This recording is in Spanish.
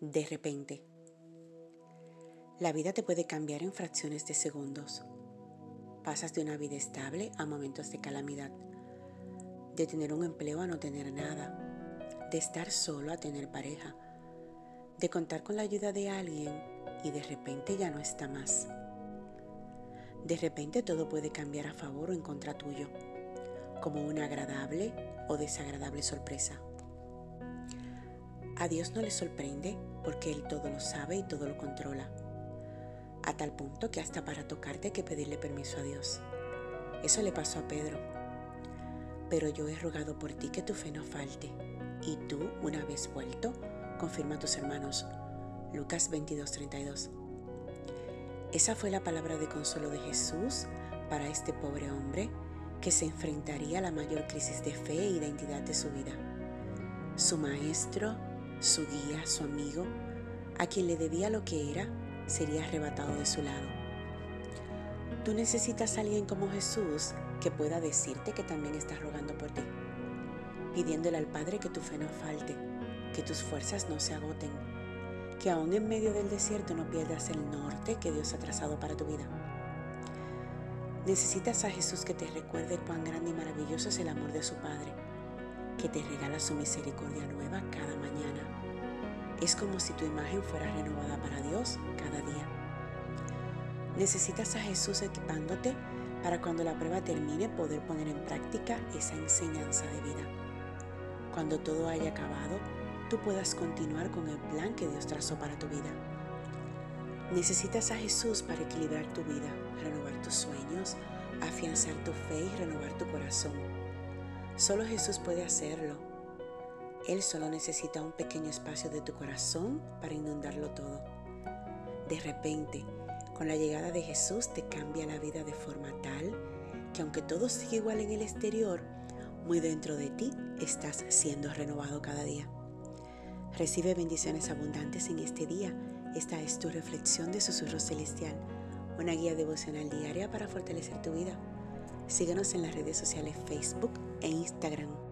de repente. La vida te puede cambiar en fracciones de segundos. Pasas de una vida estable a momentos de calamidad, de tener un empleo a no tener nada, de estar solo a tener pareja, de contar con la ayuda de alguien y de repente ya no está más. De repente todo puede cambiar a favor o en contra tuyo, como una agradable o desagradable sorpresa. A Dios no le sorprende porque Él todo lo sabe y todo lo controla. A tal punto que hasta para tocarte hay que pedirle permiso a Dios. Eso le pasó a Pedro. Pero yo he rogado por ti que tu fe no falte. Y tú, una vez vuelto, confirma a tus hermanos. Lucas 22:32. Esa fue la palabra de consuelo de Jesús para este pobre hombre que se enfrentaría a la mayor crisis de fe e identidad de su vida. Su maestro, su guía, su amigo, a quien le debía lo que era, sería arrebatado de su lado. Tú necesitas a alguien como Jesús que pueda decirte que también está rogando por ti, pidiéndole al Padre que tu fe no falte, que tus fuerzas no se agoten, que aún en medio del desierto no pierdas el norte que Dios ha trazado para tu vida. Necesitas a Jesús que te recuerde cuán grande y maravilloso es el amor de su Padre que te regala su misericordia nueva cada mañana. Es como si tu imagen fuera renovada para Dios cada día. Necesitas a Jesús equipándote para cuando la prueba termine poder poner en práctica esa enseñanza de vida. Cuando todo haya acabado, tú puedas continuar con el plan que Dios trazó para tu vida. Necesitas a Jesús para equilibrar tu vida, renovar tus sueños, afianzar tu fe y renovar tu corazón Solo Jesús puede hacerlo. Él solo necesita un pequeño espacio de tu corazón para inundarlo todo. De repente, con la llegada de Jesús te cambia la vida de forma tal que aunque todo sigue igual en el exterior, muy dentro de ti estás siendo renovado cada día. Recibe bendiciones abundantes en este día. Esta es tu reflexión de Susurro Celestial, una guía devocional diaria para fortalecer tu vida. Síguenos en las redes sociales Facebook e Instagram.